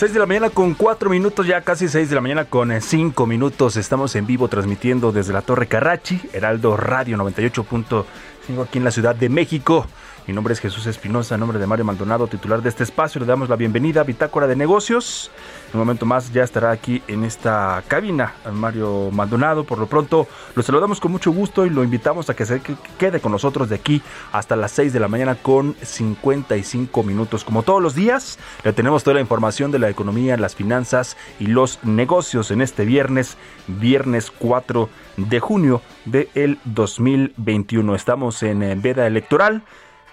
6 de la mañana con 4 minutos, ya casi 6 de la mañana con 5 minutos. Estamos en vivo transmitiendo desde la Torre Carrachi, Heraldo Radio 98.5 aquí en la Ciudad de México. Mi nombre es Jesús Espinosa, en nombre de Mario Maldonado, titular de este espacio. Le damos la bienvenida a Bitácora de Negocios. Un momento más ya estará aquí en esta cabina Mario Maldonado. Por lo pronto lo saludamos con mucho gusto y lo invitamos a que se que- quede con nosotros de aquí hasta las 6 de la mañana con 55 minutos. Como todos los días, le tenemos toda la información de la economía, las finanzas y los negocios en este viernes, viernes 4 de junio del 2021. Estamos en eh, veda electoral,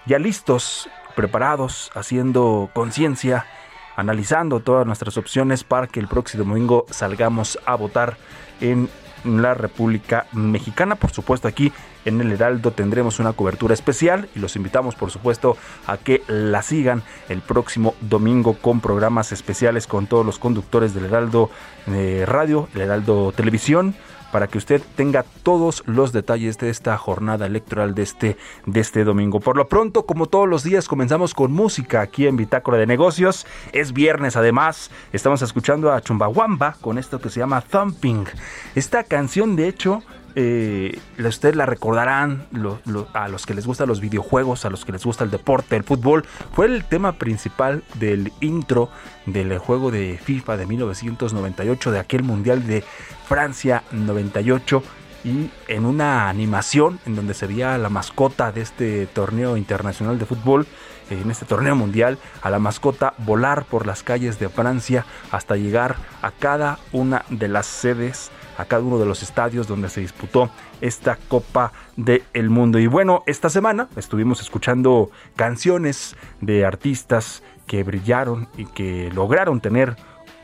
ya listos, preparados, haciendo conciencia, analizando todas nuestras opciones para que el próximo domingo salgamos a votar en la República Mexicana. Por supuesto, aquí en el Heraldo tendremos una cobertura especial y los invitamos, por supuesto, a que la sigan el próximo domingo con programas especiales con todos los conductores del Heraldo eh, Radio, el Heraldo Televisión para que usted tenga todos los detalles de esta jornada electoral de este, de este domingo. Por lo pronto, como todos los días, comenzamos con música aquí en Bitácora de Negocios. Es viernes además, estamos escuchando a Chumbawamba con esto que se llama Thumping. Esta canción, de hecho, eh, ustedes la recordarán a los que les gustan los videojuegos, a los que les gusta el deporte, el fútbol. Fue el tema principal del intro del juego de FIFA de 1998, de aquel Mundial de Francia 98. y en una animación en donde se veía la mascota de este torneo internacional de fútbol, eh, en este torneo mundial, a la mascota volar por las calles de Francia hasta llegar a cada una de las sedes, a cada uno de los estadios donde se disputó esta Copa del Mundo. Y bueno, esta semana estuvimos escuchando canciones de artistas que brillaron y que lograron tener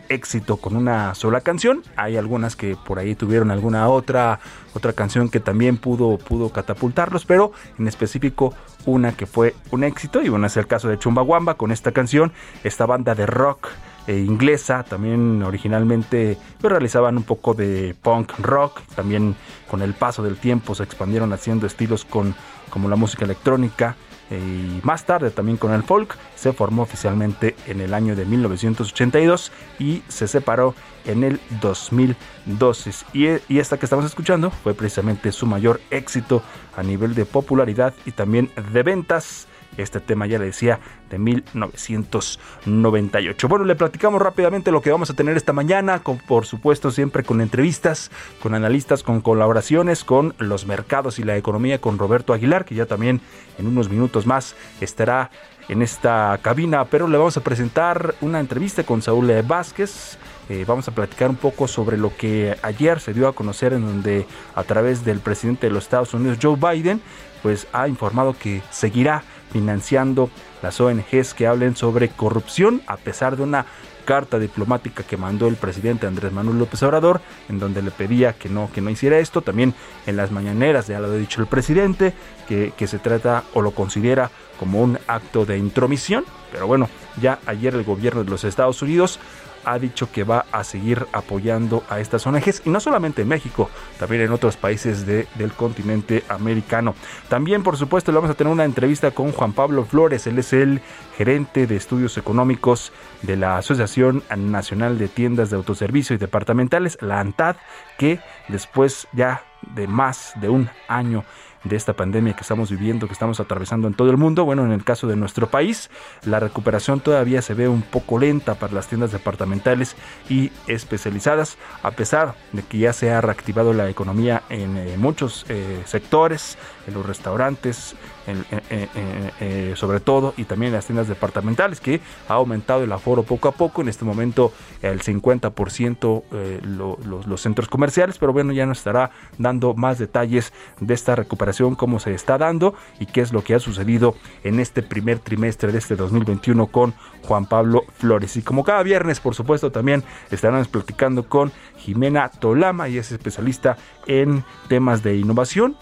éxito con una sola canción. Hay algunas que por ahí tuvieron alguna otra otra canción que también pudo pudo catapultarlos, pero en específico una que fue un éxito y bueno, es el caso de Chumbawamba con esta canción, esta banda de rock eh, inglesa, también originalmente pues, realizaban un poco de punk rock, también con el paso del tiempo se expandieron haciendo estilos con como la música electrónica, y más tarde también con el folk, se formó oficialmente en el año de 1982 y se separó en el 2012. Y, y esta que estamos escuchando fue precisamente su mayor éxito a nivel de popularidad y también de ventas. Este tema ya le decía de 1998. Bueno, le platicamos rápidamente lo que vamos a tener esta mañana, con, por supuesto siempre con entrevistas, con analistas, con colaboraciones, con los mercados y la economía con Roberto Aguilar, que ya también en unos minutos más estará en esta cabina, pero le vamos a presentar una entrevista con Saúl Vázquez. Eh, vamos a platicar un poco sobre lo que ayer se dio a conocer en donde a través del presidente de los Estados Unidos, Joe Biden, pues ha informado que seguirá financiando las ONGs que hablen sobre corrupción a pesar de una carta diplomática que mandó el presidente Andrés Manuel López Obrador, en donde le pedía que no, que no hiciera esto. También en las mañaneras ya lo ha dicho el presidente, que, que se trata o lo considera como un acto de intromisión. Pero bueno, ya ayer el gobierno de los Estados Unidos ha dicho que va a seguir apoyando a estas ONGs y no solamente en México, también en otros países de, del continente americano. También, por supuesto, le vamos a tener una entrevista con Juan Pablo Flores, él es el gerente de estudios económicos de la Asociación Nacional de Tiendas de Autoservicio y Departamentales, la ANTAD, que después ya de más de un año de esta pandemia que estamos viviendo, que estamos atravesando en todo el mundo. Bueno, en el caso de nuestro país, la recuperación todavía se ve un poco lenta para las tiendas departamentales y especializadas, a pesar de que ya se ha reactivado la economía en eh, muchos eh, sectores, en los restaurantes, en, sobre todo, y también en las tiendas departamentales, que ha aumentado el aforo poco a poco. En este momento, el 50% eh, lo, los, centros comerciales, pero bueno, ya nos estará dando más detalles de esta recuperación, cómo se está dando y qué es lo que ha sucedido en este primer trimestre de este 2021 con Juan Pablo Flores. Y como cada viernes, por supuesto, también estarán platicando con Jimena Tolama, y es especialista en temas de innovación.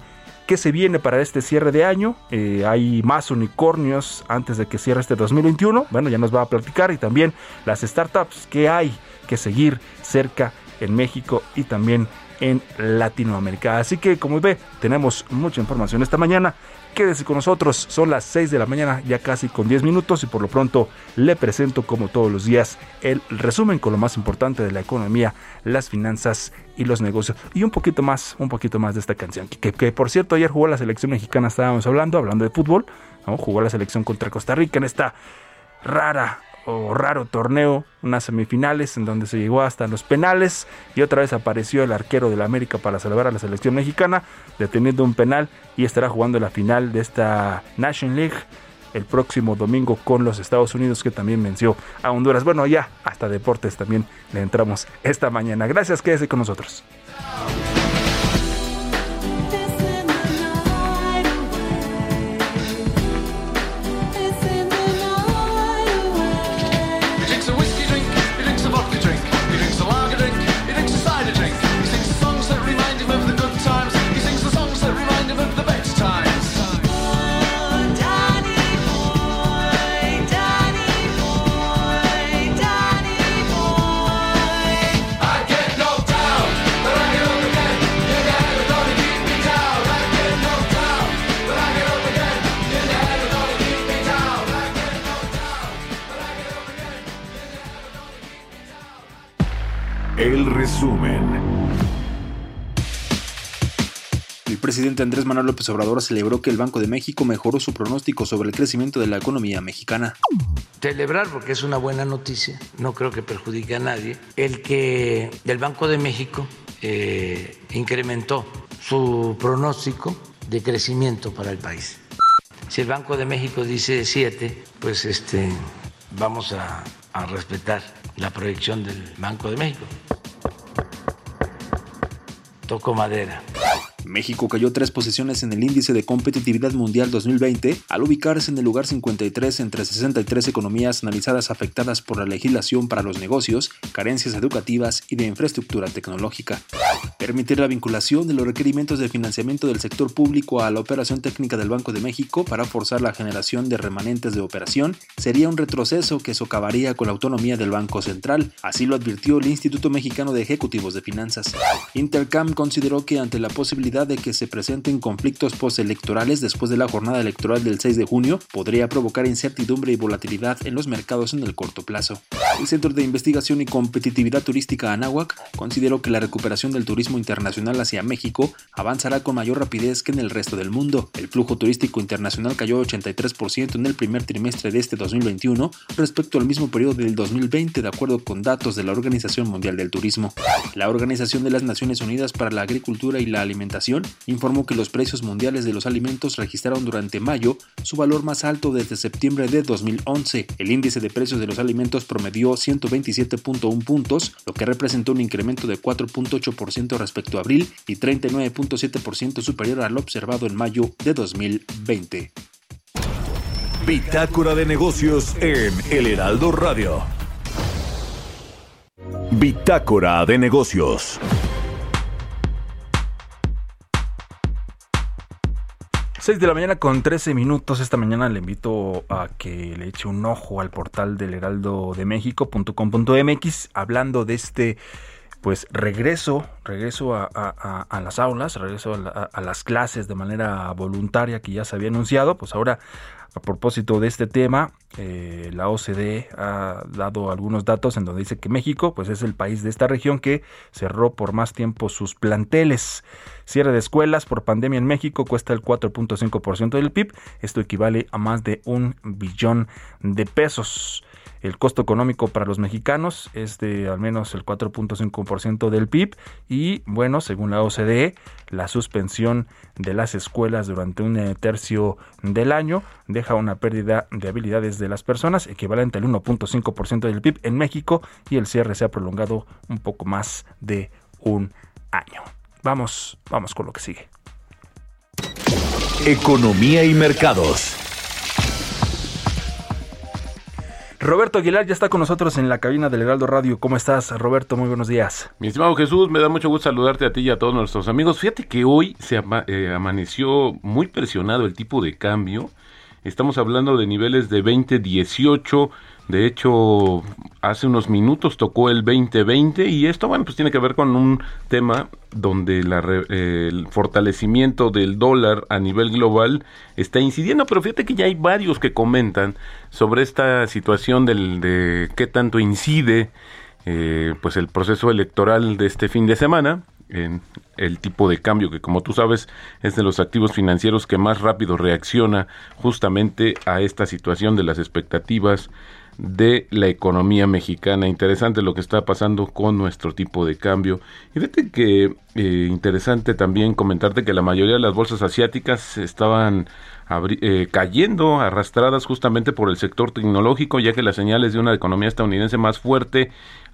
¿Qué se viene para este cierre de año? Eh, hay más unicornios antes de que cierre este 2021. Bueno, ya nos va a platicar. Y también las startups que hay que seguir cerca en México y también en Latinoamérica. Así que como ve, tenemos mucha información esta mañana. Quédese con nosotros, son las 6 de la mañana, ya casi con 10 minutos y por lo pronto le presento como todos los días el resumen con lo más importante de la economía, las finanzas y los negocios y un poquito más, un poquito más de esta canción. Que, por cierto ayer jugó la selección mexicana, estábamos hablando, hablando de fútbol, jugó la selección contra Costa Rica en esta rara o raro torneo, unas semifinales en donde se llegó hasta los penales y otra vez apareció el arquero de la América para salvar a la selección mexicana, deteniendo un penal y estará jugando la final de esta National League el próximo domingo con los Estados Unidos que también venció a Honduras. Bueno, ya hasta deportes también le entramos esta mañana. Gracias, quédese con nosotros. Resumen. El presidente Andrés Manuel López Obrador celebró que el Banco de México mejoró su pronóstico sobre el crecimiento de la economía mexicana. celebrar porque es una buena noticia, no creo que perjudique a nadie, el que el Banco de México eh, incrementó su pronóstico de crecimiento para el país. Si el Banco de México dice 7, pues este, vamos a, a respetar la proyección del Banco de México. Toco madera. México cayó tres posiciones en el índice de competitividad mundial 2020 al ubicarse en el lugar 53 entre 63 economías analizadas afectadas por la legislación para los negocios, carencias educativas y de infraestructura tecnológica. Permitir la vinculación de los requerimientos de financiamiento del sector público a la operación técnica del Banco de México para forzar la generación de remanentes de operación sería un retroceso que socavaría con la autonomía del Banco Central, así lo advirtió el Instituto Mexicano de Ejecutivos de Finanzas. Intercam consideró que ante la posibilidad de que se presenten conflictos postelectorales después de la jornada electoral del 6 de junio podría provocar incertidumbre y volatilidad en los mercados en el corto plazo. El Centro de Investigación y Competitividad Turística Anáhuac consideró que la recuperación del turismo internacional hacia México avanzará con mayor rapidez que en el resto del mundo. El flujo turístico internacional cayó 83% en el primer trimestre de este 2021 respecto al mismo periodo del 2020 de acuerdo con datos de la Organización Mundial del Turismo. La Organización de las Naciones Unidas para la Agricultura y la Alimentación informó que los precios mundiales de los alimentos registraron durante mayo su valor más alto desde septiembre de 2011. El índice de precios de los alimentos promedió 127.1 puntos, lo que representó un incremento de 4.8% respecto a abril y 39.7% superior al observado en mayo de 2020. Bitácora de negocios en El Heraldo Radio. Bitácora de negocios. 6 de la mañana con 13 minutos. Esta mañana le invito a que le eche un ojo al portal del heraldo de México.com.mx hablando de este pues regreso, regreso a, las aulas, regreso a las clases de manera voluntaria que ya se había anunciado, pues ahora a propósito de este tema, eh, la OCDE ha dado algunos datos en donde dice que México pues es el país de esta región que cerró por más tiempo sus planteles. Cierre de escuelas por pandemia en México cuesta el 4.5% del PIB. Esto equivale a más de un billón de pesos. El costo económico para los mexicanos es de al menos el 4.5% del PIB y bueno, según la OCDE, la suspensión de las escuelas durante un eh, tercio del año deja una pérdida de habilidades de las personas equivalente al 1.5% del PIB en México y el cierre se ha prolongado un poco más de un año. Vamos, vamos con lo que sigue. Economía y mercados. Roberto Aguilar ya está con nosotros en la cabina del Heraldo Radio. ¿Cómo estás, Roberto? Muy buenos días. Mi estimado Jesús, me da mucho gusto saludarte a ti y a todos nuestros amigos. Fíjate que hoy se eh, amaneció muy presionado el tipo de cambio. Estamos hablando de niveles de 2018. De hecho, hace unos minutos tocó el 2020 y esto, bueno, pues tiene que ver con un tema donde la eh, el fortalecimiento del dólar a nivel global está incidiendo, pero fíjate que ya hay varios que comentan sobre esta situación del, de qué tanto incide eh, pues el proceso electoral de este fin de semana en el tipo de cambio que como tú sabes es de los activos financieros que más rápido reacciona justamente a esta situación de las expectativas de la economía mexicana. Interesante lo que está pasando con nuestro tipo de cambio. Y fíjate que eh, interesante también comentarte que la mayoría de las bolsas asiáticas estaban eh, cayendo, arrastradas justamente por el sector tecnológico, ya que las señales de una economía estadounidense más fuerte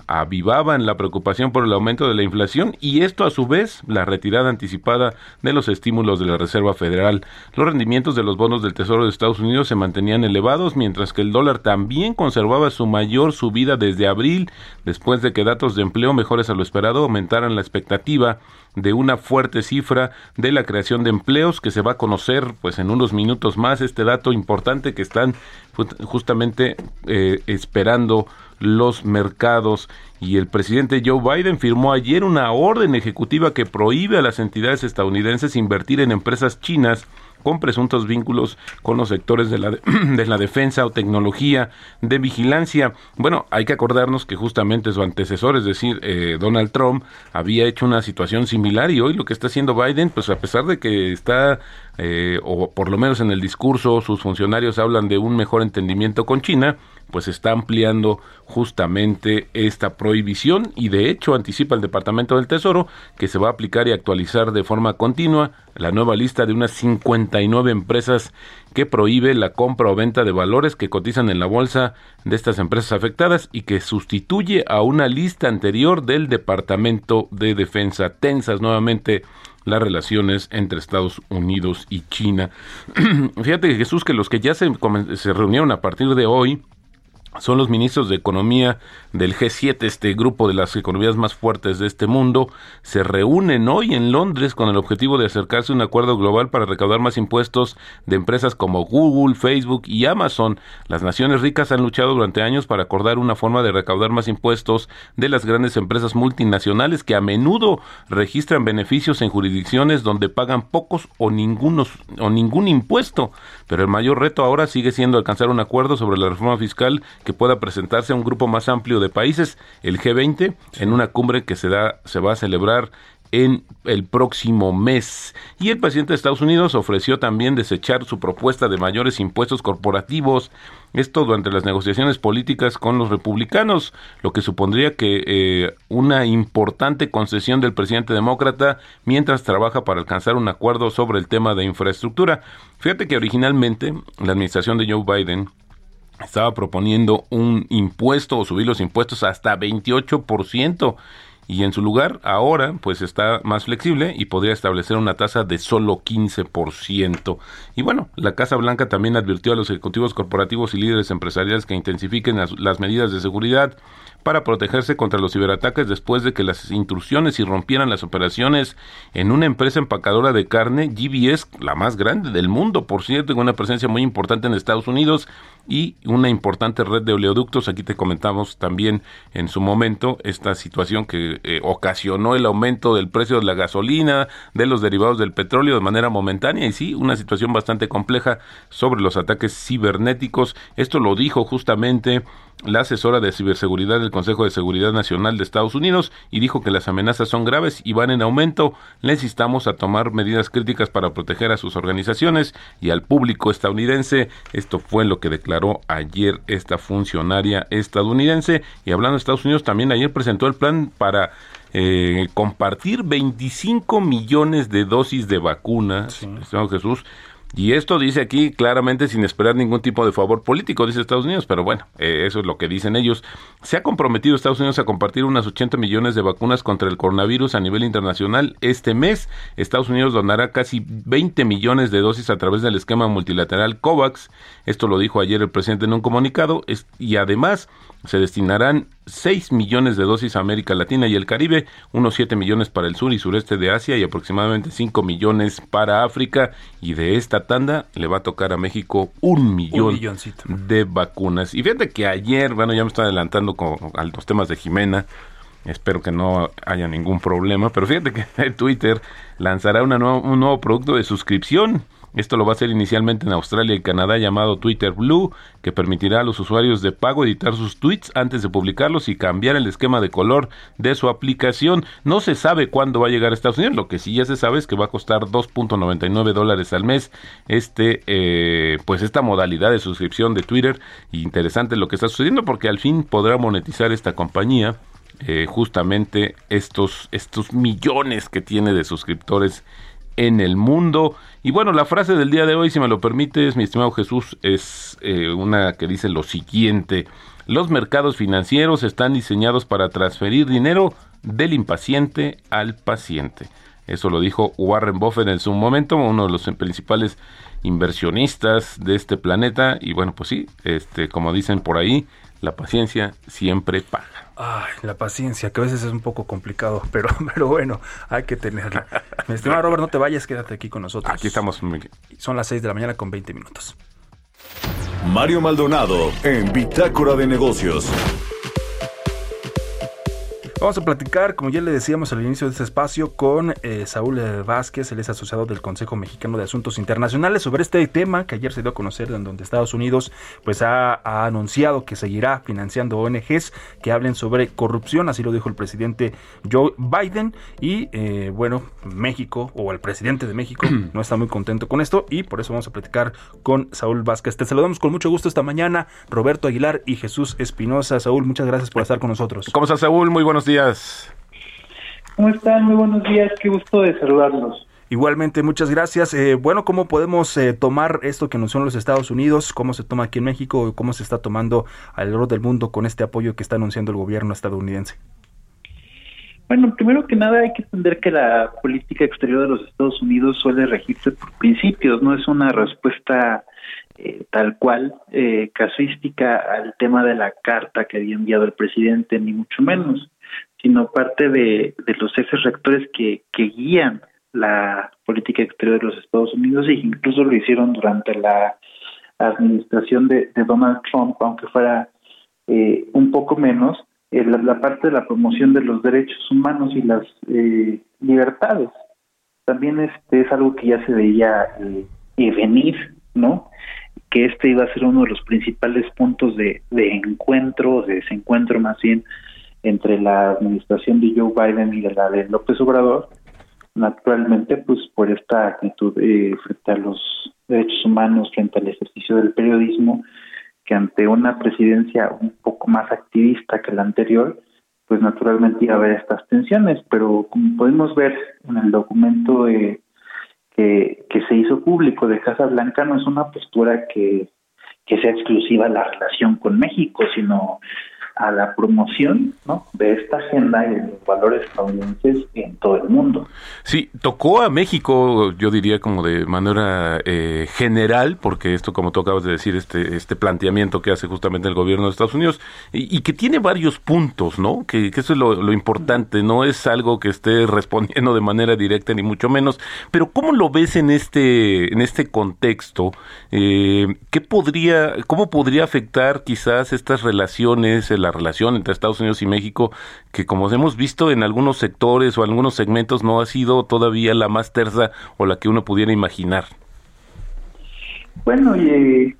avivaban la preocupación por el aumento de la inflación y esto a su vez la retirada anticipada de los estímulos de la Reserva Federal. Los rendimientos de los bonos del Tesoro de Estados Unidos se mantenían elevados mientras que el dólar también conservaba su mayor subida desde abril después de que datos de empleo mejores a lo esperado aumentaran la expectativa de una fuerte cifra de la creación de empleos que se va a conocer pues en unos minutos más este dato importante que están justamente eh, esperando los mercados. Y el presidente Joe Biden firmó ayer una orden ejecutiva que prohíbe a las entidades estadounidenses invertir en empresas chinas con presuntos vínculos con los sectores de la, de, la defensa o tecnología de vigilancia. Bueno, hay que acordarnos que justamente su antecesor, es decir, eh, Donald Trump, había hecho una situación similar y hoy lo que está haciendo Biden, pues a pesar de que está, eh, o por lo menos en el discurso, sus funcionarios hablan de un mejor entendimiento con China, pues está ampliando justamente esta prohibición y de hecho anticipa el Departamento del Tesoro que se va a aplicar y actualizar de forma continua la nueva lista de unas 59 empresas que prohíbe la compra o venta de valores que cotizan en la bolsa de estas empresas afectadas y que sustituye a una lista anterior del Departamento de Defensa. Tensas nuevamente las relaciones entre Estados Unidos y China. Fíjate Jesús que los que ya se, se reunieron a partir de hoy son los ministros de Economía del G7, este grupo de las economías más fuertes de este mundo, se reúnen hoy en Londres con el objetivo de acercarse a un acuerdo global para recaudar más impuestos de empresas como Google, Facebook y Amazon. Las naciones ricas han luchado durante años para acordar una forma de recaudar más impuestos de las grandes empresas multinacionales que a menudo registran beneficios en jurisdicciones donde pagan pocos o, ningunos, o ningún impuesto. Pero el mayor reto ahora sigue siendo alcanzar un acuerdo sobre la reforma fiscal que pueda presentarse a un grupo más amplio de países, el G20, en una cumbre que se, da, se va a celebrar en el próximo mes. Y el presidente de Estados Unidos ofreció también desechar su propuesta de mayores impuestos corporativos, esto durante las negociaciones políticas con los republicanos, lo que supondría que eh, una importante concesión del presidente demócrata mientras trabaja para alcanzar un acuerdo sobre el tema de infraestructura. Fíjate que originalmente la administración de Joe Biden estaba proponiendo un impuesto o subir los impuestos hasta 28% y en su lugar ahora pues está más flexible y podría establecer una tasa de solo 15%. Y bueno, la Casa Blanca también advirtió a los ejecutivos corporativos y líderes empresariales que intensifiquen las, las medidas de seguridad para protegerse contra los ciberataques después de que las intrusiones irrumpieran las operaciones en una empresa empacadora de carne, GBS, la más grande del mundo, por cierto, con una presencia muy importante en Estados Unidos y una importante red de oleoductos. Aquí te comentamos también en su momento esta situación que eh, ocasionó el aumento del precio de la gasolina, de los derivados del petróleo de manera momentánea y sí, una situación bastante compleja sobre los ataques cibernéticos. Esto lo dijo justamente la asesora de ciberseguridad del Consejo de Seguridad Nacional de Estados Unidos y dijo que las amenazas son graves y van en aumento. Les instamos a tomar medidas críticas para proteger a sus organizaciones y al público estadounidense. Esto fue lo que declaró ayer esta funcionaria estadounidense. Y hablando de Estados Unidos, también ayer presentó el plan para eh, compartir 25 millones de dosis de vacunas, Señor Jesús, y esto dice aquí claramente sin esperar ningún tipo de favor político, dice Estados Unidos, pero bueno, eh, eso es lo que dicen ellos. Se ha comprometido Estados Unidos a compartir unas 80 millones de vacunas contra el coronavirus a nivel internacional. Este mes, Estados Unidos donará casi 20 millones de dosis a través del esquema multilateral COVAX. Esto lo dijo ayer el presidente en un comunicado. y además se destinarán 6 millones de dosis a América Latina y el Caribe, unos 7 millones para el sur y sureste de Asia y aproximadamente 5 millones para África. Y de esta tanda le va a tocar a México un millón de vacunas. Y fíjate que ayer, bueno, ya me estoy adelantando con, a los temas de Jimena. Espero que no haya ningún problema, pero fíjate que Twitter lanzará una nuevo, un nuevo producto de suscripción esto lo va a hacer inicialmente en Australia y Canadá llamado Twitter Blue, que permitirá a los usuarios de pago editar sus tweets antes de publicarlos y cambiar el esquema de color de su aplicación. No se sabe cuándo va a llegar a Estados Unidos, lo que sí ya se sabe es que va a costar 2.99 dólares al mes este, eh, pues esta modalidad de suscripción de Twitter. Interesante lo que está sucediendo porque al fin podrá monetizar esta compañía eh, justamente estos, estos millones que tiene de suscriptores en el mundo. Y bueno, la frase del día de hoy, si me lo permites, mi estimado Jesús, es eh, una que dice lo siguiente. Los mercados financieros están diseñados para transferir dinero del impaciente al paciente. Eso lo dijo Warren Buffett en su momento, uno de los principales inversionistas de este planeta. Y bueno, pues sí, este, como dicen por ahí, la paciencia siempre paga. Ay, la paciencia, que a veces es un poco complicado, pero, pero bueno, hay que tenerla. Mi estimado Robert, no te vayas, quédate aquí con nosotros. Aquí estamos. Son las 6 de la mañana con 20 minutos. Mario Maldonado en Bitácora de Negocios. Vamos a platicar, como ya le decíamos al inicio de este espacio, con eh, Saúl eh, Vázquez, él es asociado del Consejo Mexicano de Asuntos Internacionales, sobre este tema que ayer se dio a conocer en donde Estados Unidos pues ha, ha anunciado que seguirá financiando ONGs que hablen sobre corrupción, así lo dijo el presidente Joe Biden, y eh, bueno, México o el presidente de México no está muy contento con esto y por eso vamos a platicar con Saúl Vázquez. Te saludamos con mucho gusto esta mañana, Roberto Aguilar y Jesús Espinosa. Saúl, muchas gracias por estar con nosotros. ¿Cómo estás, Saúl? Muy buenos días. ¿Cómo están? Muy buenos días, qué gusto de saludarlos. Igualmente, muchas gracias. Eh, bueno, ¿cómo podemos eh, tomar esto que anunció en los Estados Unidos? ¿Cómo se toma aquí en México? ¿Cómo se está tomando alrededor del mundo con este apoyo que está anunciando el gobierno estadounidense? Bueno, primero que nada hay que entender que la política exterior de los Estados Unidos suele regirse por principios, no es una respuesta eh, tal cual eh, casuística al tema de la carta que había enviado el presidente, ni mucho menos, sino parte de, de los ejes rectores que, que guían la política exterior de los Estados Unidos e incluso lo hicieron durante la administración de, de Donald Trump, aunque fuera eh, un poco menos, eh, la, parte de la promoción de los derechos humanos y las eh, libertades. También este es algo que ya se veía eh, venir, ¿no? Que este iba a ser uno de los principales puntos de, de encuentro, de desencuentro más bien, entre la administración de Joe Biden y de la de López Obrador, naturalmente, pues por esta actitud eh, frente a los derechos humanos, frente al ejercicio del periodismo, que ante una presidencia un poco más activista que la anterior, pues naturalmente iba a haber estas tensiones, pero como podemos ver en el documento que, que se hizo público de Casa Blanca, no es una postura que, que sea exclusiva a la relación con México, sino a la promoción ¿no? de esta agenda y de los valores estadounidenses en todo el mundo. Sí, tocó a México, yo diría como de manera eh, general, porque esto, como tú acabas de decir, este, este planteamiento que hace justamente el gobierno de Estados Unidos, y, que tiene varios puntos, ¿no? Que, eso es lo, importante, no es algo que esté respondiendo de manera directa, ni mucho menos, pero ¿cómo lo ves en este, en este contexto? Eh, ¿qué podría, ¿Cómo podría afectar quizás estas relaciones, la relación entre Estados Unidos y México, que como hemos visto en algunos sectores o algunos segmentos no ha sido todavía la más tersa o la que uno pudiera imaginar. Bueno, eh,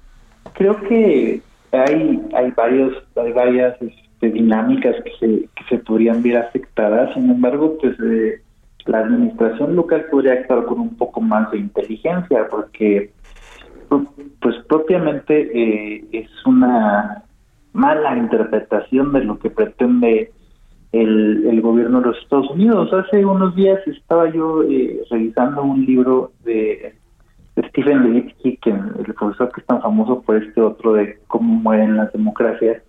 creo que hay hay varios hay varias este, dinámicas que se, que se podrían ver afectadas. Sin embargo, pues eh, la administración local podría actuar con un poco más de inteligencia, porque pues propiamente eh, es una mala interpretación de lo que pretende el, el, gobierno de los Estados Unidos. Hace unos días estaba yo eh, revisando un libro de, Stephen Levitsky, que el profesor que es tan famoso por este otro de cómo mueren las democracias,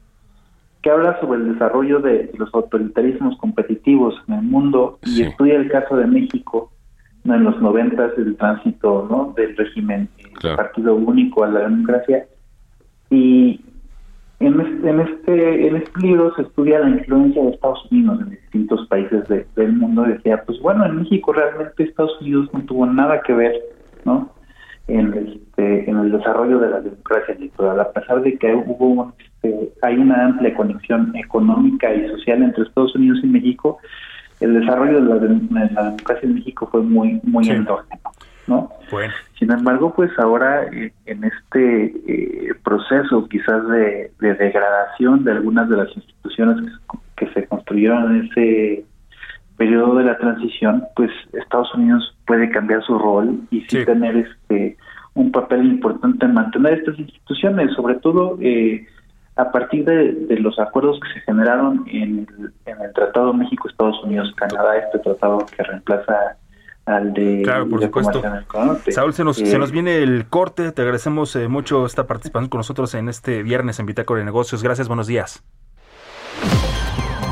que habla sobre el desarrollo de los autoritarismos competitivos en el mundo y estudia el caso de México ¿no? en los noventas, el tránsito ¿no? del régimen claro. partido único a la democracia. Y en este, en este, en este libro se estudia la influencia de Estados Unidos en distintos países de, del mundo y decía, pues bueno, en México realmente Estados Unidos no tuvo nada que ver, ¿no? En, este, en el desarrollo de la democracia electoral, a pesar de que hubo este, hay una amplia conexión económica y social entre Estados Unidos y México, el desarrollo de la, de la democracia en México fue muy muy sí. endógeno, ¿no? Bueno. Sin embargo, pues ahora eh, en este eh, proceso quizás de, de, degradación de algunas de las instituciones que, que, se construyeron en ese periodo de la transición, pues Estados Unidos puede cambiar su rol y sí, sí. tener este un papel importante en mantener estas instituciones, sobre todo eh, a partir de, de, los acuerdos que se generaron en el, en el Tratado México-Estados Unidos-Canadá, este tratado que reemplaza al de, claro, por de supuesto. Saúl, se nos, eh, se nos viene el corte. Te agradecemos eh, mucho esta participación con nosotros en este viernes en Bitácora de Negocios. Gracias, buenos días.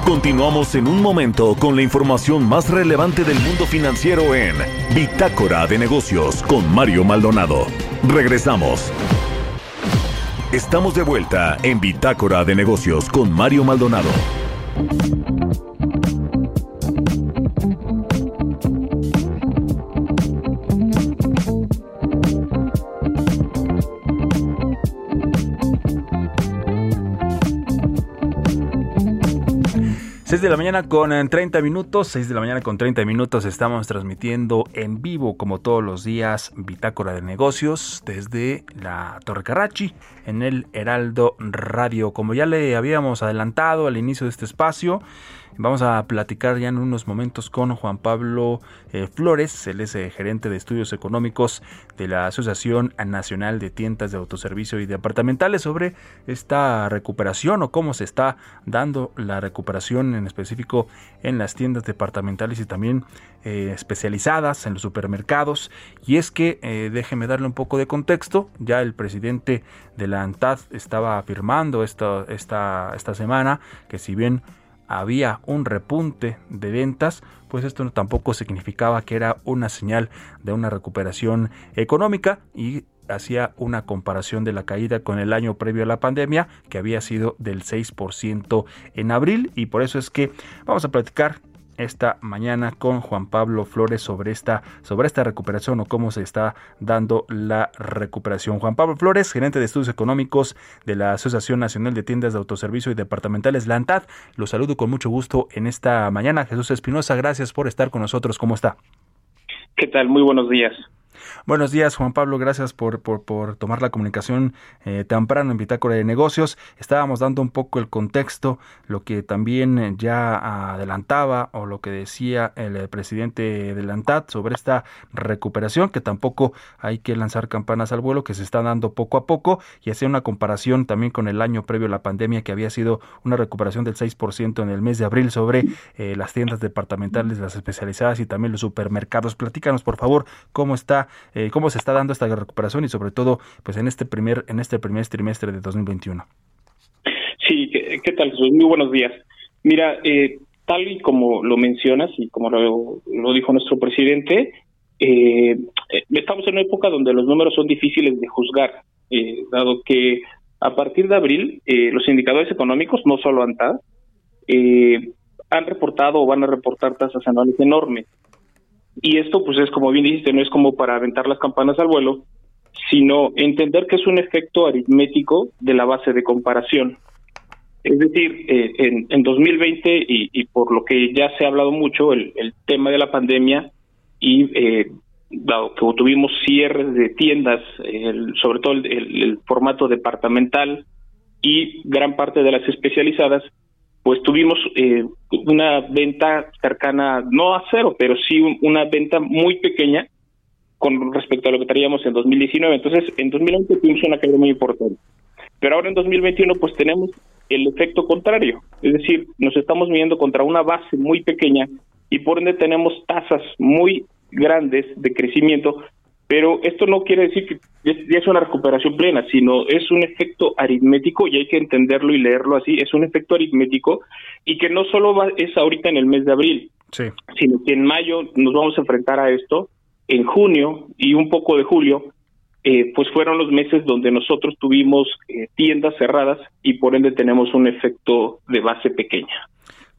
Continuamos en un momento con la información más relevante del mundo financiero en Bitácora de Negocios con Mario Maldonado. Regresamos. Estamos de vuelta en Bitácora de Negocios con Mario Maldonado. 6 de la mañana con eh, 30 minutos, 6 de la mañana con 30 minutos estamos transmitiendo en vivo como todos los días Bitácora de Negocios desde la Torre Carrachi en el Heraldo Radio. Como ya le habíamos adelantado al inicio de este espacio, Vamos a platicar ya en unos momentos con Juan Pablo eh, Flores, él es eh, gerente de estudios económicos de la Asociación Nacional de Tiendas de Autoservicio y Departamentales sobre esta recuperación o cómo se está dando la recuperación en específico en las tiendas departamentales y también eh, especializadas en los supermercados. Y es que, déjeme darle un poco de contexto, ya el presidente de la ANTAD estaba afirmando esta, esta semana que si bien había un repunte de ventas, pues esto tampoco significaba que era una señal de una recuperación económica y hacía una comparación de la caída con el año previo a la pandemia, que había sido del 6% en abril, y por eso es que vamos a platicar esta mañana con Juan Pablo Flores sobre esta, sobre esta recuperación o cómo se está dando la recuperación. Juan Pablo Flores, gerente de estudios económicos de la Asociación Nacional de Tiendas de Autoservicio y Departamentales, la ANTAD. Lo saludo con mucho gusto en esta mañana. Jesús Espinosa, gracias por estar con nosotros. ¿Cómo está? ¿Qué tal? Muy buenos días. Buenos días, Juan Pablo. Gracias por, por, tomar la comunicación eh, temprano en Bitácora de Negocios. Estábamos dando un poco el contexto, lo que también eh, ya adelantaba o lo que decía el eh, presidente de la ANTAD sobre esta recuperación, que tampoco hay que lanzar campanas al vuelo, que se está dando poco a poco y hacer una comparación también con el año previo a la pandemia, que había sido una recuperación del 6% en el mes de abril sobre las tiendas departamentales, las especializadas y también los supermercados. Platícanos, por favor, cómo está eh, cómo se está dando esta recuperación y sobre todo pues en este primer en este primer trimestre de 2021. Sí, ¿qué, tal? Muy buenos días. Mira, eh, tal y como lo mencionas y como lo, dijo nuestro presidente, eh, estamos en una época donde los números son difíciles de juzgar, eh, dado que a partir de abril eh, los indicadores económicos, no solo ANTAD, han reportado o van a reportar tasas anuales enormes. Y esto, pues es como bien dijiste, no es como para aventar las campanas al vuelo, sino entender que es un efecto aritmético de la base de comparación. Es decir, eh, en, en 2020, y, y por lo que ya se ha hablado mucho, el, el tema de la pandemia y eh, dado que tuvimos cierres de tiendas, el, sobre todo el, el, el formato departamental y gran parte de las especializadas, pues tuvimos eh, una venta cercana, no a cero, pero sí un, una venta muy pequeña con respecto a lo que traíamos en 2019. Entonces, en 2020 tuvimos una caída muy importante. Pero ahora en 2021 pues tenemos el efecto contrario, es decir, nos estamos midiendo contra una base muy pequeña y por ende tenemos tasas muy grandes de crecimiento, pero esto no quiere decir que ya es una recuperación plena, sino es un efecto aritmético y hay que entenderlo y leerlo así, es un efecto aritmético y que no solo va, es ahorita en el mes de abril, sí. sino que en mayo nos vamos a enfrentar a esto, en junio y un poco de julio, eh, pues fueron los meses donde nosotros tuvimos eh, tiendas cerradas y por ende tenemos un efecto de base pequeña.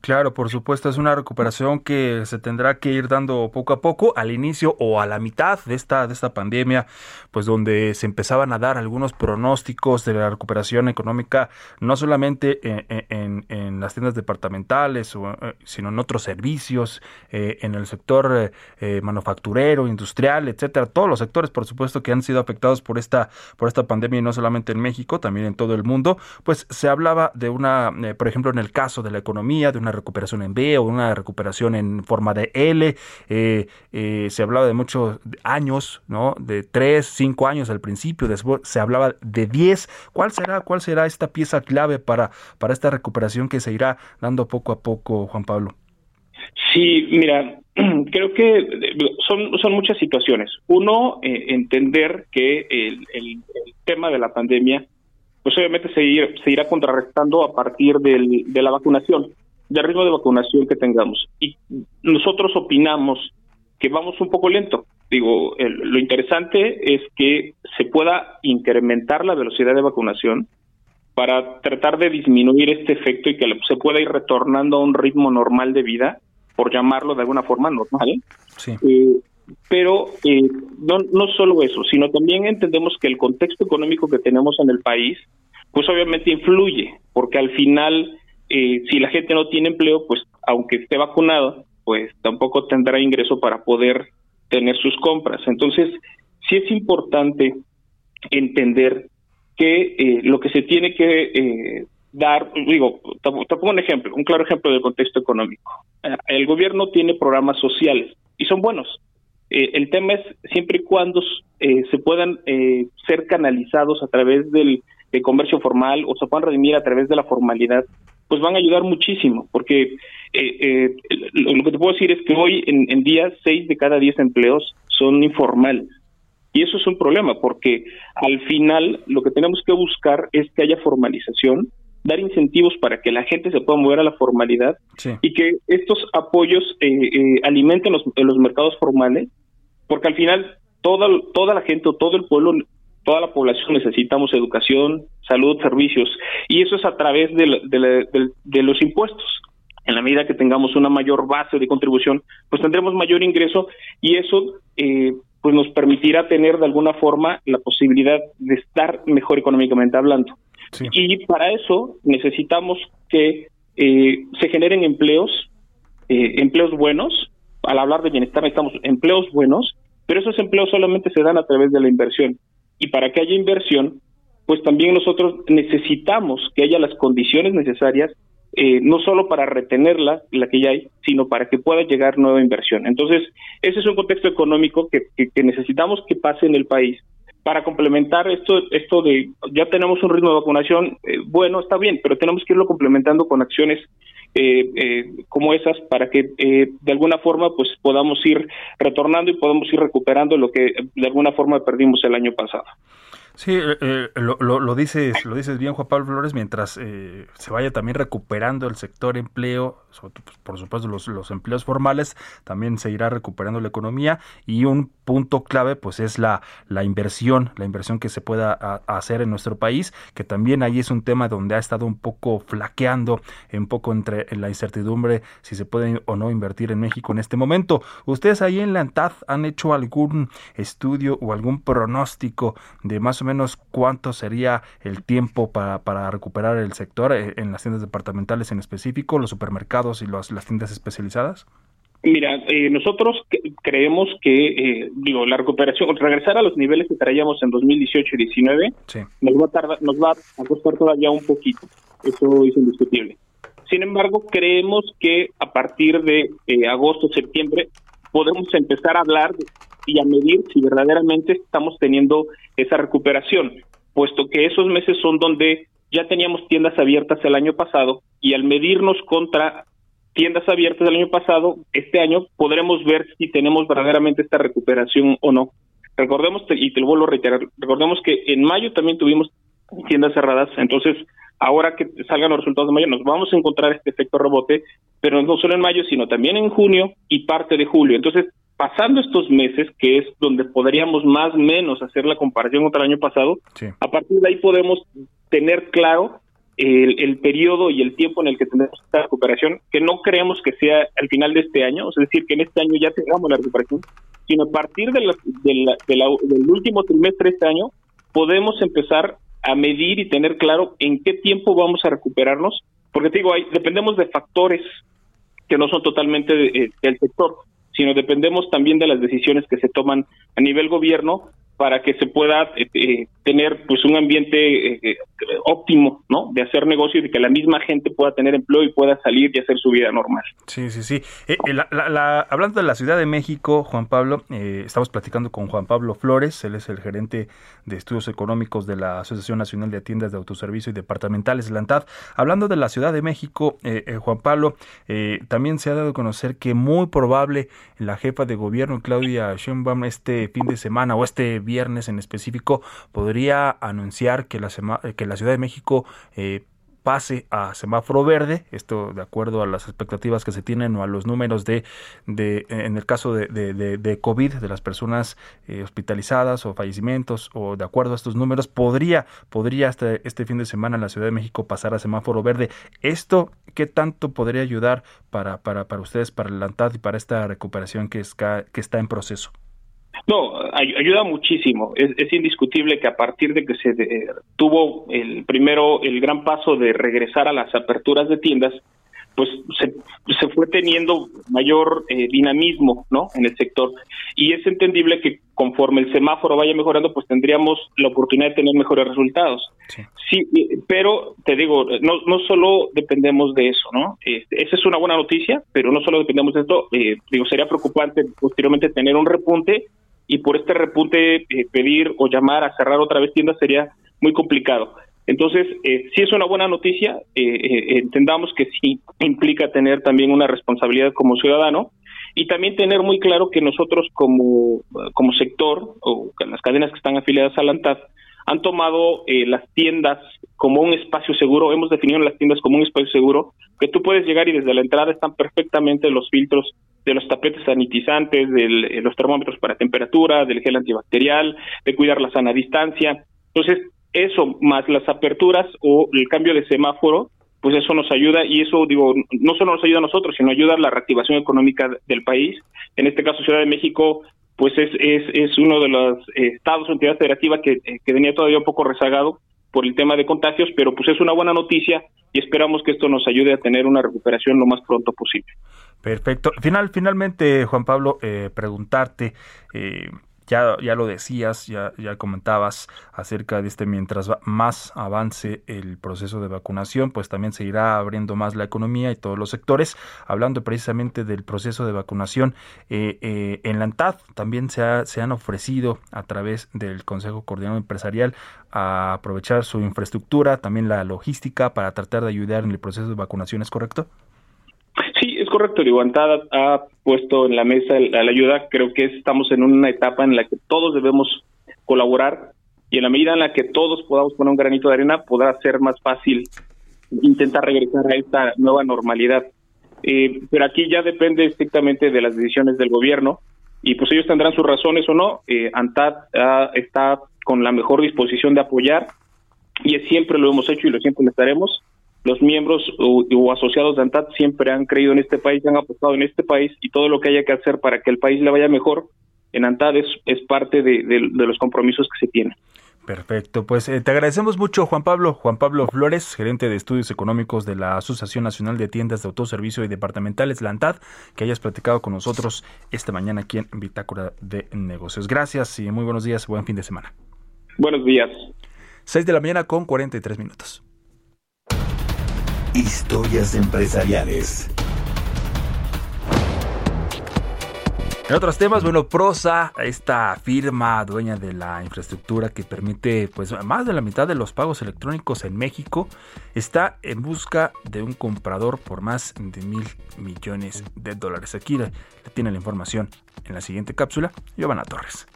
Claro, por supuesto, es una recuperación que se tendrá que ir dando poco a poco, al inicio o a la mitad de esta, de esta pandemia, pues donde se empezaban a dar algunos pronósticos de la recuperación económica, no solamente en, en, las tiendas departamentales, eh, sino en otros servicios, eh, en el sector eh, manufacturero, industrial, etcétera, todos los sectores, por supuesto, que han sido afectados por esta, por esta pandemia, y no solamente en México, también en todo el mundo, pues se hablaba de una, por ejemplo, en el caso de la economía, de una recuperación en B o una recuperación en forma de L. Eh, eh, se hablaba de muchos años, ¿no? De tres, cinco años al principio, después se hablaba de diez. ¿Cuál será, cuál será esta pieza clave para, para esta recuperación que se irá dando poco a poco, Juan Pablo? Sí, mira, creo que son, son muchas situaciones. Uno, eh, entender que el, tema de la pandemia, pues obviamente se, ir, se irá contrarrestando a partir del, de la vacunación del ritmo de vacunación que tengamos. Y nosotros opinamos que vamos un poco lento. Digo, el, lo interesante es que se pueda incrementar la velocidad de vacunación para tratar de disminuir este efecto y que se pueda ir retornando a un ritmo normal de vida, por llamarlo de alguna forma normal. Sí. Eh, pero eh, no, no solo eso, sino también entendemos que el contexto económico que tenemos en el país, pues obviamente influye, porque al final eh, si la gente no tiene empleo, pues aunque esté vacunado, pues tampoco tendrá ingreso para poder tener sus compras. Entonces, sí es importante entender que eh, lo que se tiene que eh, dar, digo, te, pongo un ejemplo, un claro ejemplo del contexto económico. Eh, El gobierno tiene programas sociales y son buenos. Eh, el tema es siempre y cuando eh, se puedan ser canalizados a través del, del comercio formal o se puedan redimir a través de la formalidad, pues van a ayudar muchísimo, porque eh, eh, lo, que te puedo decir es que hoy en, en día seis de cada diez empleos son informales. Y eso es un problema, porque al final lo que tenemos que buscar es que haya formalización, dar incentivos para que la gente se pueda mover a la formalidad Sí. y que estos apoyos eh, eh, alimenten los, los mercados formales, porque al final toda, toda la gente o todo el pueblo, toda la población necesitamos educación, salud, servicios, y eso es a través de, la- de, la- de- de los impuestos. En la medida que tengamos una mayor base de contribución, pues tendremos mayor ingreso y eso eh, pues nos permitirá tener de alguna forma la posibilidad de estar mejor económicamente hablando. Sí. Y para eso necesitamos que eh, se generen empleos, eh, empleos buenos. Al hablar de bienestar necesitamos empleos buenos, pero esos empleos solamente se dan a través de la inversión. Y para que haya inversión, pues también nosotros necesitamos que haya las condiciones necesarias, eh, no solo para retenerla, la que ya hay, sino para que pueda llegar nueva inversión. Entonces, ese es un contexto económico que, que- necesitamos que pase en el país para complementar esto esto de ya tenemos un ritmo de vacunación eh, bueno está bien pero tenemos que irlo complementando con acciones eh, eh, como esas para que eh, de alguna forma pues podamos ir retornando y podamos ir recuperando lo que de alguna forma perdimos el año pasado. Sí, eh, eh, lo, lo, lo dices, lo dices bien, Juan Pablo Flores, mientras eh, se vaya también recuperando el sector empleo, pues, por supuesto los, los empleos formales, también se irá recuperando la economía y un punto clave pues es la, la inversión, la inversión que se pueda hacer en nuestro país, que también ahí es un tema donde ha estado un poco flaqueando, un poco entre en la incertidumbre si se puede o no invertir en México en este momento. ¿Ustedes ahí en la ANTAD han hecho algún estudio o algún pronóstico de más o menos cuánto sería el tiempo para, para recuperar el sector eh, en las tiendas departamentales en específico, los supermercados y las tiendas especializadas? Mira, eh, nosotros creemos que, eh, digo, la recuperación, regresar a los niveles que traíamos en 2018 y 19, Sí. nos va a tardar, nos va a costar todavía un poquito. Eso es indiscutible. Sin embargo, creemos que a partir de eh, agosto, septiembre, podemos empezar a hablar y a medir si verdaderamente estamos teniendo esa recuperación, puesto que esos meses son donde ya teníamos tiendas abiertas el año pasado y al medirnos contra tiendas abiertas del año pasado, este año podremos ver si tenemos verdaderamente esta recuperación o no. Recordemos, y te lo vuelvo a reiterar, recordemos que en mayo también tuvimos tiendas cerradas, entonces ahora que salgan los resultados de mayo nos vamos a encontrar este efecto rebote, pero no solo en mayo, sino también en junio y parte de julio. Entonces, pasando estos meses, que es donde podríamos más o menos hacer la comparación contra el año pasado, Sí. a partir de ahí podemos tener claro el, el periodo y el tiempo en el que tendremos esta recuperación, que no creemos que sea al final de este año, es decir, que en este año ya tengamos la recuperación, sino a partir de la- del último trimestre de este año, podemos empezar a medir y tener claro en qué tiempo vamos a recuperarnos, porque te digo, hay, dependemos de factores que no son totalmente de- eh, del sector, sino dependemos también de las decisiones que se toman a nivel gobierno para que se pueda eh, eh, tener pues un ambiente eh, eh, óptimo, ¿no? De hacer negocio y de que la misma gente pueda tener empleo y pueda salir y hacer su vida normal. Sí, sí, sí. La- la- la- hablando de la Ciudad de México, Juan Pablo, estamos platicando con Juan Pablo Flores, él es el gerente de estudios económicos de la Asociación Nacional de Tiendas de Autoservicio y Departamentales, la ANTAD. Hablando de la Ciudad de México, Juan Pablo, también se ha dado a conocer que muy probable la jefa de gobierno, Claudia Sheinbaum, este fin de semana o este viernes en específico, podría anunciar que la, que la Ciudad de México eh, pase a semáforo verde, esto de acuerdo a las expectativas que se tienen o a los números de, de en el caso de, de, de- COVID, de las personas eh, hospitalizadas o fallecimientos, o de acuerdo a estos números, podría, podría hasta este fin de semana en la Ciudad de México pasar a semáforo verde. ¿Esto qué tanto podría ayudar para, para, para ustedes, para el ANTAD y para esta recuperación que, que está en proceso? No, ay- ayuda muchísimo. Es, es indiscutible que a partir de que se de- tuvo el primero, el gran paso de regresar a las aperturas de tiendas, pues se, se fue teniendo mayor eh, dinamismo ¿no? en el sector. Y es entendible que conforme el semáforo vaya mejorando, pues tendríamos la oportunidad de tener mejores resultados. Sí, eh, pero te digo, no, no solo dependemos de eso, ¿no? Este, esa es una buena noticia, pero no solo dependemos de esto. eh, digo, sería preocupante posteriormente tener un repunte y por este repunte eh, pedir o llamar a cerrar otra vez tiendas sería muy complicado. Entonces, eh, sí es una buena noticia, eh, eh, entendamos que sí implica tener también una responsabilidad como ciudadano y también tener muy claro que nosotros como, como sector o las cadenas que están afiliadas a la ANTAD han tomado eh, las tiendas como un espacio seguro, hemos definido las tiendas como un espacio seguro, que tú puedes llegar y desde la entrada están perfectamente los filtros de los tapetes sanitizantes, de los termómetros para temperatura, del gel antibacterial, de cuidar la sana distancia. Entonces, eso más las aperturas o el cambio de semáforo, pues eso nos ayuda y eso, digo, no solo nos ayuda a nosotros, sino ayuda a la reactivación económica del país. En este caso, Ciudad de México, pues es, es, es uno de los eh, estados o entidades federativas que, eh, que venía todavía un poco rezagado por el tema de contagios, pero pues es una buena noticia y esperamos que esto nos ayude a tener una recuperación lo más pronto posible. Perfecto. Final, finalmente, Juan Pablo, eh, preguntarte, eh, ya, ya lo decías, ya, ya comentabas acerca de este, mientras más avance el proceso de vacunación, pues también se irá abriendo más la economía y todos los sectores. Hablando precisamente del proceso de vacunación, eh, eh, en la ANTAD también se, ha- han ofrecido a través del Consejo Coordinador Empresarial a aprovechar su infraestructura, también la logística para tratar de ayudar en el proceso de vacunación, ¿es correcto? Es correcto. Digo, Antada ha puesto en la mesa la ayuda. Creo que estamos en una etapa en la que todos debemos colaborar y en la medida en la que todos podamos poner un granito de arena, podrá ser más fácil intentar regresar a esta nueva normalidad. Eh, pero aquí ya depende estrictamente de las decisiones del gobierno y pues ellos tendrán sus razones o no. Eh, ANTAD está con la mejor disposición de apoyar y siempre lo hemos hecho y lo siempre lo estaremos. Los miembros o, o asociados de ANTAD siempre han creído en este país, han apostado en este país y todo lo que haya que hacer para que el país le vaya mejor en ANTAD es, es parte de, de- de los compromisos que se tienen. Perfecto, pues eh, te agradecemos mucho Juan Pablo, Juan Pablo Flores, gerente de estudios económicos de la Asociación Nacional de Tiendas de Autoservicio y Departamentales, la ANTAD, que hayas platicado con nosotros esta mañana aquí en Bitácora de Negocios. Gracias y muy buenos días, buen fin de semana. Buenos días. 6 de la mañana con 43 minutos. Historias empresariales. En otros temas, bueno, Prosa, esta firma dueña de la infraestructura que permite pues más de la mitad de los pagos electrónicos en México, está en busca de un comprador por más de mil millones de dólares. Aquí le, tiene la información en la siguiente cápsula, Giovanna Torres.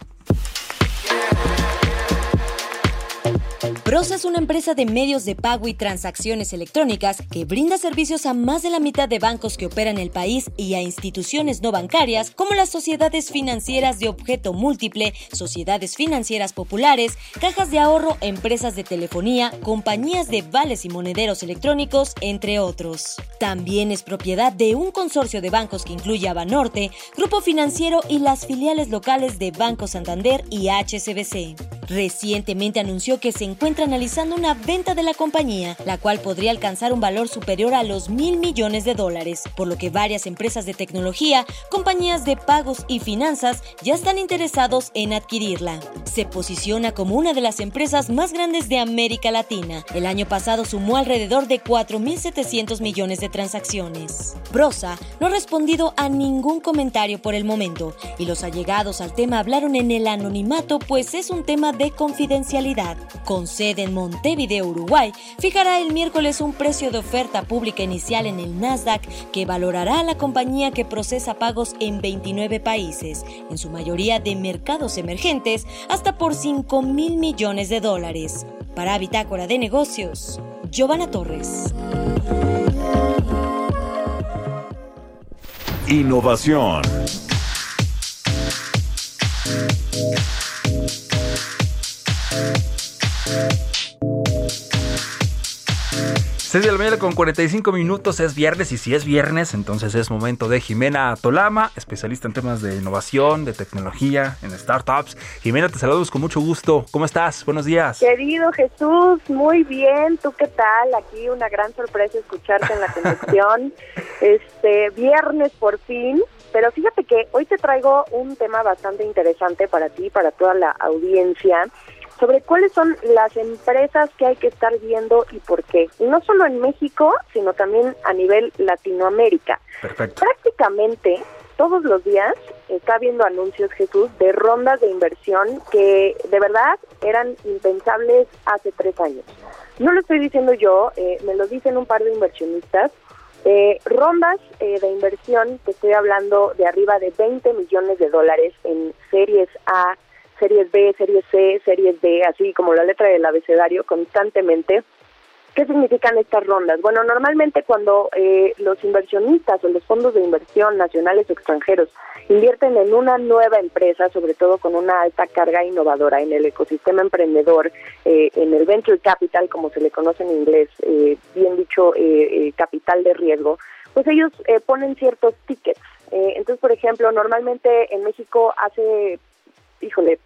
Prosa es una empresa de medios de pago y transacciones electrónicas que brinda servicios a más de la mitad de bancos que operan el país y a instituciones no bancarias como las sociedades financieras de objeto múltiple, sociedades financieras populares, cajas de ahorro, empresas de telefonía, compañías de vales y monederos electrónicos, entre otros. También es propiedad de un consorcio de bancos que incluye a Banorte, Grupo Financiero y las filiales locales de Banco Santander y HSBC. Recientemente anunció que se encuentra analizando una venta de la compañía, la cual podría alcanzar un valor superior a los mil millones de dólares, por lo que varias empresas de tecnología, compañías de pagos y finanzas ya están interesados en adquirirla. Se posiciona como una de las empresas más grandes de América Latina. El año pasado sumó alrededor de 4.700 millones de transacciones. Brosa no ha respondido a ningún comentario por el momento y los allegados al tema hablaron en el anonimato pues es un tema de confidencialidad. Con sede en Montevideo, Uruguay, fijará el miércoles un precio de oferta pública inicial en el Nasdaq que valorará a la compañía que procesa pagos en 29 países, en su mayoría de mercados emergentes, hasta por 5 mil millones de dólares. Para Bitácora de Negocios, Giovanna Torres. Innovación. 6 de la mañana con 45 minutos, es viernes y si es viernes, entonces es momento de Jimena Tolama, especialista en temas de innovación, de tecnología, en startups. Jimena, te saludamos con mucho gusto. ¿Cómo estás? Buenos días. Querido Jesús, muy bien. ¿Tú qué tal? Aquí una gran sorpresa escucharte en la conexión. este viernes por fin. Pero fíjate que hoy te traigo un tema bastante interesante para ti, para toda la audiencia sobre cuáles son las empresas que hay que estar viendo y por qué. Y no solo en México, sino también a nivel Latinoamérica. Perfecto. Prácticamente todos los días está viendo anuncios, Jesús, de rondas de inversión que de verdad eran impensables hace tres años. No lo estoy diciendo yo, eh, me lo dicen un par de inversionistas. Eh, rondas eh, de inversión, te estoy hablando de arriba de 20 millones de dólares en series A, series B, series C, series D, así como la letra del abecedario constantemente. ¿Qué significan estas rondas? Bueno, normalmente cuando eh, los inversionistas o los fondos de inversión nacionales o extranjeros invierten en una nueva empresa, sobre todo con una alta carga innovadora en el ecosistema emprendedor, eh, en el venture capital, como se le conoce en inglés, eh, bien dicho, eh, eh, capital de riesgo, pues ellos ponen ciertos tickets. Entonces, por ejemplo, normalmente en México hace híjole,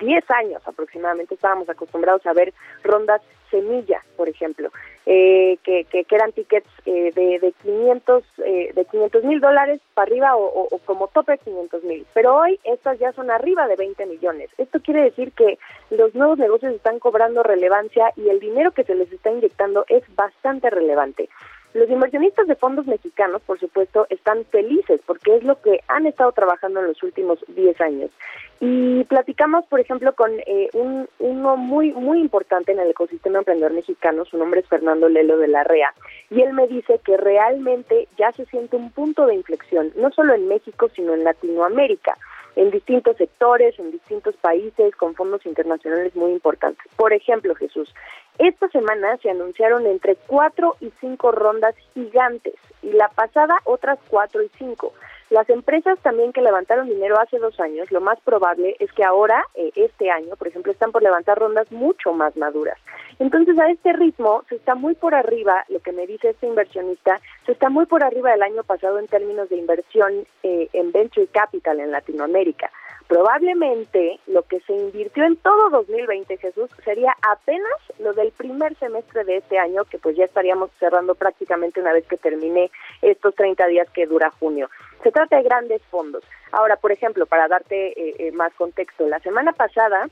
10 años aproximadamente estábamos acostumbrados a ver rondas semilla, por ejemplo, eh, que, que, que, eran tickets eh, de, de 500 eh, de 500 mil dólares para arriba o, como tope 500 mil. Pero hoy estas ya son arriba de 20 millones. Esto quiere decir que los nuevos negocios están cobrando relevancia y el dinero que se les está inyectando es bastante relevante. Los inversionistas de fondos mexicanos, por supuesto, están felices porque es lo que han estado trabajando en los últimos 10 años. Y platicamos, por ejemplo, con eh, un, uno muy muy importante en el ecosistema emprendedor mexicano, su nombre es Fernando Lelo de la REA, y él me dice que realmente ya se siente un punto de inflexión, no solo en México, sino en Latinoamérica en distintos sectores, en distintos países, con fondos internacionales muy importantes. Por ejemplo, Jesús, esta semana se anunciaron entre cuatro y cinco rondas gigantes y la pasada otras cuatro y cinco. Las empresas también que levantaron dinero hace dos años, lo más probable es que ahora, eh, este año, por ejemplo, están por levantar rondas mucho más maduras. Entonces, a este ritmo se está muy por arriba, lo que me dice este inversionista, está muy por arriba del año pasado en términos de inversión eh, en venture capital en Latinoamérica. Probablemente lo que se invirtió en todo 2020, Jesús, sería apenas lo del primer semestre de este año, que pues ya estaríamos cerrando prácticamente una vez que termine estos 30 días que dura junio. Se trata de grandes fondos. Ahora, por ejemplo, para darte eh, eh, más contexto, la semana pasada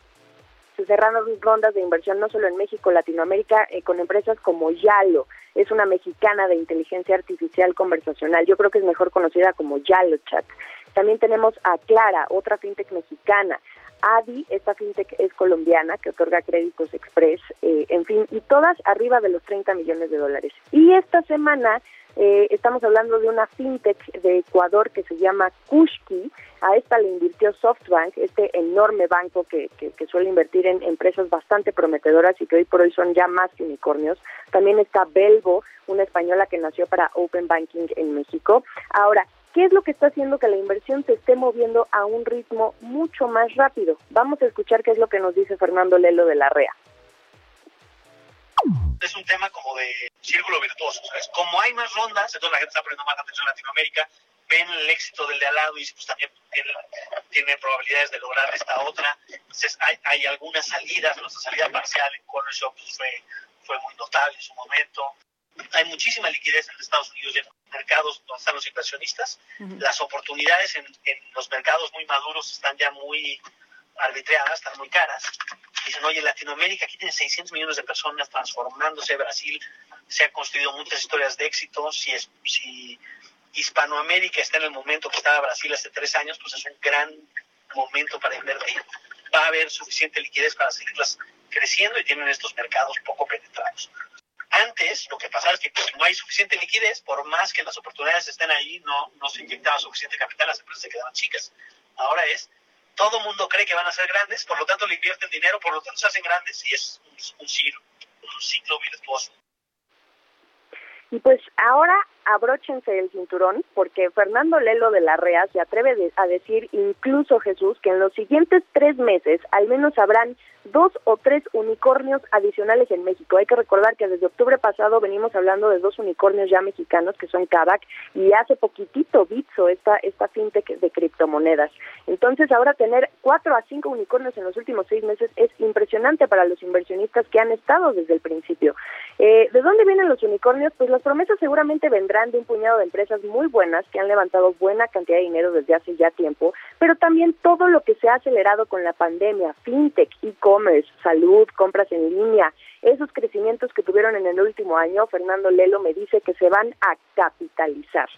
se cerraron rondas de inversión no solo en México, Latinoamérica, eh, con empresas como Yalo, es una mexicana de inteligencia artificial conversacional, yo creo que es mejor conocida como Yalo Chat. También tenemos a Clara, otra fintech mexicana, Adi, esta fintech es colombiana que otorga créditos express, eh, en fin, y todas arriba de los 30 millones de dólares. Y esta semana eh, estamos hablando de una fintech de Ecuador que se llama Kushki. A esta le invirtió SoftBank, este enorme banco que, que, que, suele invertir en empresas bastante prometedoras y que hoy por hoy son ya más unicornios. También está Belvo, una española que nació para Open Banking en México. Ahora, ¿Qué es lo que está haciendo que la inversión se esté moviendo a un ritmo mucho más rápido? Vamos a escuchar qué es lo que nos dice Fernando Lelo de la REA. Es un tema como de círculo virtuoso. ¿sabes? Como hay más rondas, entonces la gente está poniendo más atención en Latinoamérica, ven el éxito del de al lado y pues también tiene, tiene probabilidades de lograr esta otra. Entonces hay, hay algunas salidas, nuestra salida parcial en Corner Shop pues, fue, fue muy notable en su momento hay muchísima liquidez en Estados Unidos y en los mercados donde están los inversionistas. Uh -huh. Las oportunidades en, en, los mercados muy maduros están ya muy arbitradas, están muy caras. Dicen, oye, Latinoamérica, aquí tiene 600 millones de personas transformándose. Brasil se han construido muchas historias de éxito. Si, es, si Hispanoamérica está en el momento que estaba Brasil hace tres años, pues es un gran momento para invertir. Va a haber suficiente liquidez para seguirlas creciendo y tienen estos mercados poco penetrados. Antes lo que pasaba es que pues, no hay suficiente liquidez, por más que las oportunidades estén ahí, no, no se inyectaba suficiente capital, las empresas se quedaban chicas. Ahora es, todo mundo cree que van a ser grandes, por lo tanto le invierten dinero, por lo tanto se hacen grandes y es un, un ciclo, un ciclo virtuoso. Y pues ahora abróchense el cinturón porque Fernando Lelo de la REA se atreve de- a decir incluso Jesús que en los siguientes tres meses al menos habrán dos o tres unicornios adicionales en México. Hay que recordar que desde octubre pasado venimos hablando de dos unicornios ya mexicanos que son Kavak y hace poquitito Bitso, esta, esta fintech de criptomonedas. Entonces ahora tener cuatro a cinco unicornios en los últimos seis meses es impresionante para los inversionistas que han estado desde el principio. Eh, ¿De dónde vienen los unicornios? Pues las promesas seguramente vendrán de un puñado de empresas muy buenas que han levantado buena cantidad de dinero desde hace ya tiempo, pero también todo lo que se ha acelerado con la pandemia, fintech, e-commerce, salud, compras en línea, esos crecimientos que tuvieron en el último año, Fernando Lelo me dice que se van a capitalizar.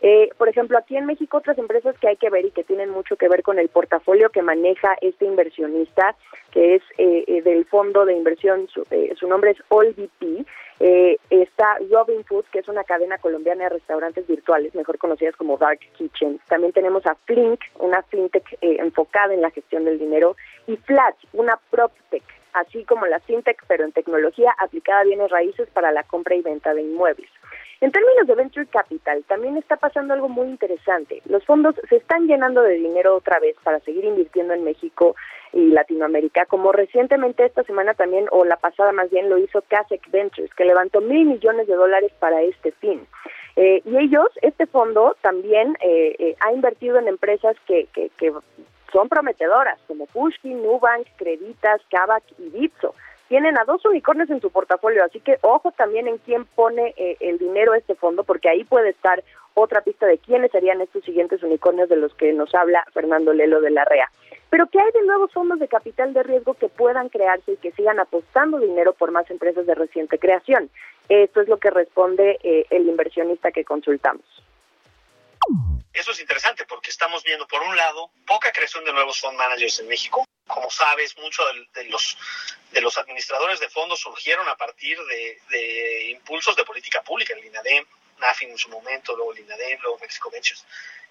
Eh, por ejemplo, aquí en México otras empresas que hay que ver y que tienen mucho que ver con el portafolio que maneja este inversionista, que es eh, eh, del fondo de inversión, su, eh, su nombre es AllVP, eh, está Robin Food, que es una cadena colombiana de restaurantes virtuales, mejor conocidas como Dark Kitchen. También tenemos a Flink, una fintech enfocada en la gestión del dinero, y Flat, una proptech, así como la fintech, pero en tecnología aplicada a bienes raíces para la compra y venta de inmuebles. En términos de venture capital, también está pasando algo muy interesante. Los fondos se están llenando de dinero otra vez para seguir invirtiendo en México y Latinoamérica, como recientemente esta semana también, o la pasada más bien, lo hizo Kasek Ventures, que levantó mil millones de dólares para este fin. Eh, y ellos, este fondo también eh, eh, ha invertido en empresas que, que, que son prometedoras, como Pushkin, Nubank, Creditas, Kavak y Bitso. Tienen a dos unicornios en su portafolio, así que ojo también en quién pone eh, el dinero este fondo, porque ahí puede estar otra pista de quiénes serían estos siguientes unicornios de los que nos habla Fernando Lelo de la REA. Pero ¿qué hay de nuevos fondos de capital de riesgo que puedan crearse y que sigan apostando dinero por más empresas de reciente creación? Esto es lo que responde eh, el inversionista que consultamos. Eso es interesante porque estamos viendo, por un lado, poca creación de nuevos fund managers en México. Como sabes, muchos de, los, de los administradores de fondos surgieron a partir de, de impulsos de política pública, el INADEM, NAFIN en su momento, luego el INADEM, luego Mexico Ventures.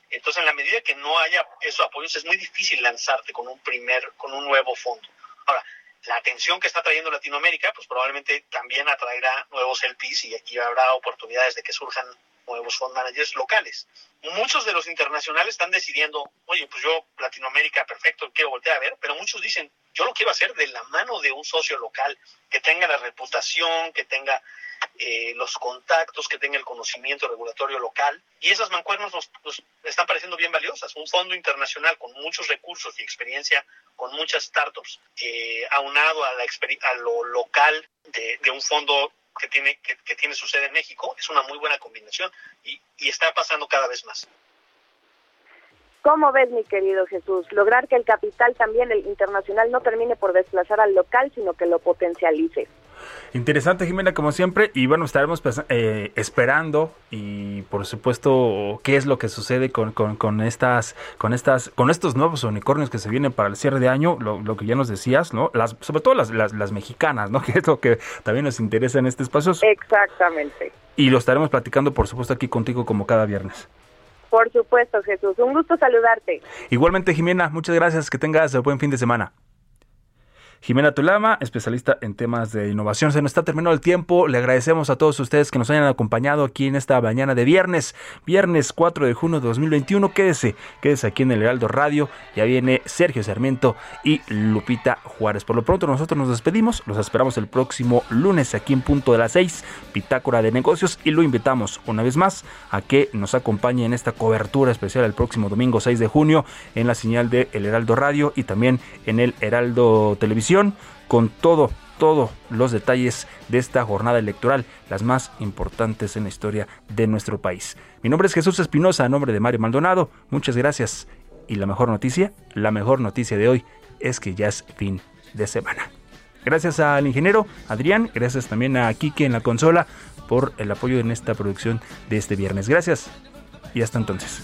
Entonces, en la medida que no haya esos apoyos, es muy difícil lanzarte con un primer, con un nuevo fondo. Ahora, la atención que está trayendo Latinoamérica, pues probablemente también atraerá nuevos LPs y, y habrá oportunidades de que surjan nuevos fund managers locales. Muchos de los internacionales están decidiendo, oye, pues yo Latinoamérica, perfecto, quiero voltear a ver, pero muchos dicen, yo lo quiero hacer de la mano de un socio local, que tenga la reputación, que tenga eh, los contactos, que tenga el conocimiento regulatorio local. Y esas mancuernas nos, están pareciendo bien valiosas. Un fondo internacional con muchos recursos y experiencia con muchas startups, eh, aunado a, la a lo local de, de un fondo que tiene, que, tiene su sede en México, es una muy buena combinación y, y está pasando cada vez más. ¿Cómo ves, mi querido Jesús? Lograr que el capital también, el internacional, no termine por desplazar al local, sino que lo potencialice. Interesante, Jimena, como siempre. Y bueno, estaremos eh, esperando y por supuesto qué es lo que sucede con, con, con, estas, con estas, con estos nuevos unicornios que se vienen para el cierre de año, lo, lo que ya nos decías, ¿no? Las, sobre todo las, las, las, mexicanas, ¿no? Que es lo que también nos interesa en este espacio. Exactamente. Y lo estaremos platicando, por supuesto, aquí contigo como cada viernes. Por supuesto, Jesús. Un gusto saludarte. Igualmente, Jimena, muchas gracias. Que tengas un buen fin de semana. Jimena Tulama, especialista en temas de innovación. Se nos está terminando el tiempo. Le agradecemos a todos ustedes que nos hayan acompañado aquí en esta mañana de viernes, viernes 4 de junio de 2021. Quédese, quédese aquí en el Heraldo Radio. Ya viene Sergio Sarmiento y Lupita Juárez. Por lo pronto nosotros nos despedimos. Los esperamos el próximo lunes aquí en punto de las 6, Pitácora de Negocios. Y lo invitamos una vez más a que nos acompañe en esta cobertura especial el próximo domingo 6 de junio en la señal de El Heraldo Radio y también en el Heraldo Televisión con todo, todos los detalles de esta jornada electoral, las más importantes en la historia de nuestro país. Mi nombre es Jesús Espinosa, a nombre de Mario Maldonado. Muchas gracias. Y la mejor noticia, la mejor noticia de hoy es que ya es fin de semana. Gracias al ingeniero Adrián, gracias también a Kike en la consola por el apoyo en esta producción de este viernes. Gracias y hasta entonces.